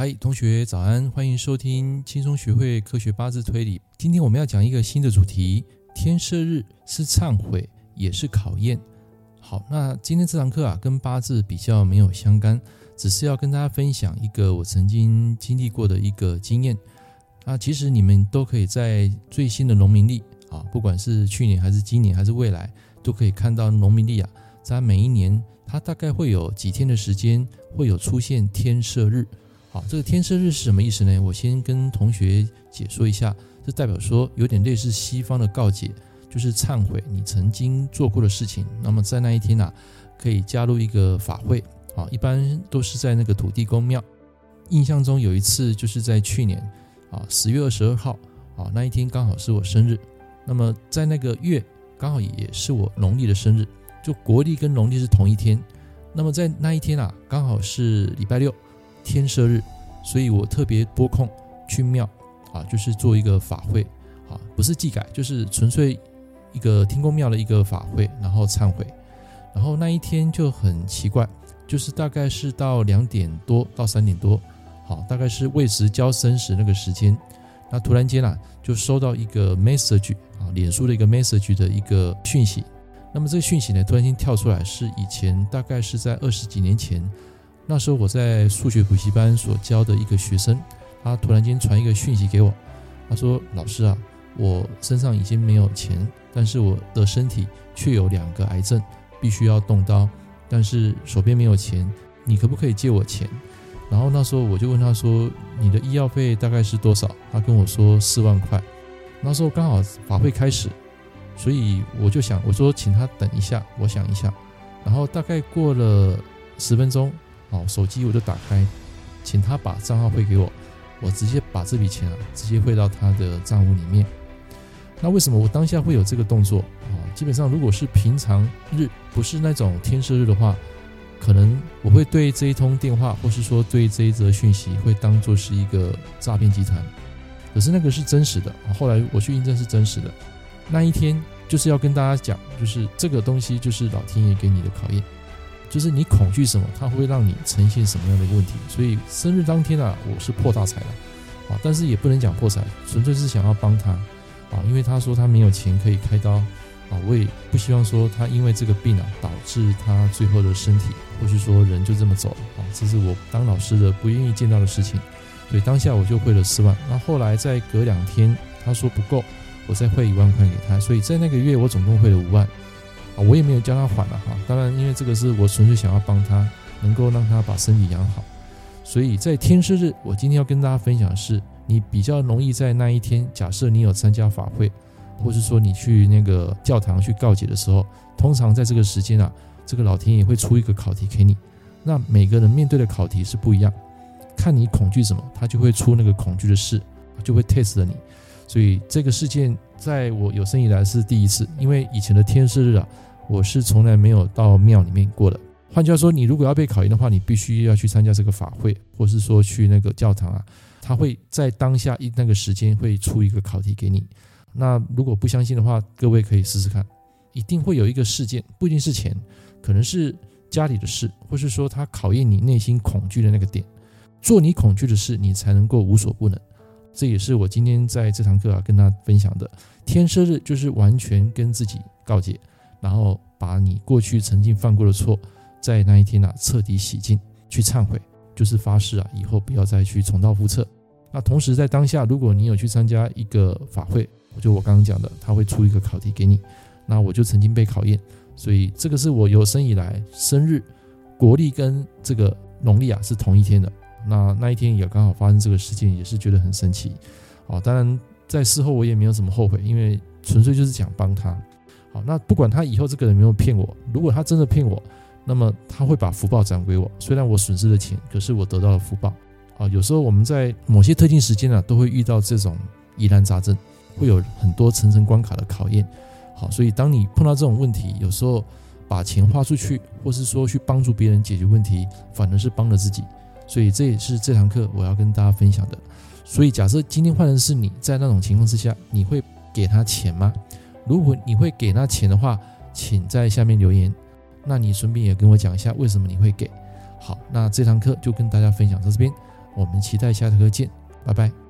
嗨，同学早安，欢迎收听轻松学会科学八字推理。今天我们要讲一个新的主题：天赦日是忏悔，也是考验。好，那今天这堂课啊，跟八字比较没有相干，只是要跟大家分享一个我曾经经历过的一个经验。啊，其实你们都可以在最新的农民历啊，不管是去年还是今年还是未来，都可以看到农民历啊，在每一年它大概会有几天的时间会有出现天赦日。好，这个天赦日是什么意思呢？我先跟同学解说一下，这代表说有点类似西方的告解。就是忏悔你曾经做过的事情，那么在那一天啊，可以加入一个法会啊，一般都是在那个土地公庙。印象中有一次就是在去年啊，十月二十二号啊，那一天刚好是我生日，那么在那个月刚好也是我农历的生日，就国历跟农历是同一天。那么在那一天啊，刚好是礼拜六，天赦日，所以我特别拨空去庙啊，就是做一个法会啊，不是祭改，就是纯粹。一个天公庙的一个法会，然后忏悔，然后那一天就很奇怪，就是大概是到两点多到三点多，好，大概是未时交生时那个时间，那突然间啊，就收到一个 message 啊，脸书的一个 message 的一个讯息，那么这个讯息呢，突然间跳出来，是以前大概是在二十几年前，那时候我在数学补习班所教的一个学生，他突然间传一个讯息给我，他说：“老师啊。”我身上已经没有钱，但是我的身体却有两个癌症，必须要动刀，但是手边没有钱，你可不可以借我钱？然后那时候我就问他说：“你的医药费大概是多少？”他跟我说四万块。那时候刚好法会开始，所以我就想我说请他等一下，我想一下。然后大概过了十分钟，好，手机我就打开，请他把账号汇给我，我直接把这笔钱啊直接汇到他的账户里面。那为什么我当下会有这个动作啊？基本上，如果是平常日，不是那种天赦日的话，可能我会对这一通电话，或是说对这一则讯息，会当作是一个诈骗集团。可是那个是真实的，后来我去印证是真实的。那一天就是要跟大家讲，就是这个东西就是老天爷给你的考验，就是你恐惧什么，它会让你呈现什么样的一个问题。所以生日当天啊，我是破大财了啊，但是也不能讲破财，纯粹是想要帮他。啊，因为他说他没有钱可以开刀，啊，我也不希望说他因为这个病啊导致他最后的身体，或是说人就这么走了，啊，这是我当老师的不愿意见到的事情，所以当下我就汇了四万。那后来再隔两天，他说不够，我再汇一万块给他，所以在那个月我总共汇了五万，啊，我也没有叫他缓了哈。当然，因为这个是我纯粹想要帮他，能够让他把身体养好，所以在天师日，我今天要跟大家分享的是。你比较容易在那一天，假设你有参加法会，或是说你去那个教堂去告解的时候，通常在这个时间啊，这个老天爷会出一个考题给你。那每个人面对的考题是不一样，看你恐惧什么，他就会出那个恐惧的事，就会 test 了你。所以这个事件在我有生以来是第一次，因为以前的天赦日啊，我是从来没有到庙里面过的。换句话说，你如果要被考验的话，你必须要去参加这个法会，或是说去那个教堂啊。他会在当下一那个时间会出一个考题给你。那如果不相信的话，各位可以试试看，一定会有一个事件，不一定是钱，可能是家里的事，或是说他考验你内心恐惧的那个点。做你恐惧的事，你才能够无所不能。这也是我今天在这堂课啊跟大家分享的。天赦日就是完全跟自己告解，然后把你过去曾经犯过的错，在那一天啊彻底洗净，去忏悔。就是发誓啊，以后不要再去重蹈覆辙。那同时在当下，如果你有去参加一个法会，就我刚刚讲的，他会出一个考题给你。那我就曾经被考验，所以这个是我有生以来生日国历跟这个农历啊是同一天的。那那一天也刚好发生这个事件，也是觉得很神奇。啊，当然在事后我也没有什么后悔，因为纯粹就是想帮他。好，那不管他以后这个人有没有骗我，如果他真的骗我。那么他会把福报转给我，虽然我损失了钱，可是我得到了福报啊。有时候我们在某些特定时间啊，都会遇到这种疑难杂症，会有很多层层关卡的考验。好，所以当你碰到这种问题，有时候把钱花出去，或是说去帮助别人解决问题，反而是帮了自己。所以这也是这堂课我要跟大家分享的。所以假设今天换成是你在那种情况之下，你会给他钱吗？如果你会给他钱的话，请在下面留言。那你顺便也跟我讲一下为什么你会给。好，那这堂课就跟大家分享到这边我们期待下堂课见，拜拜。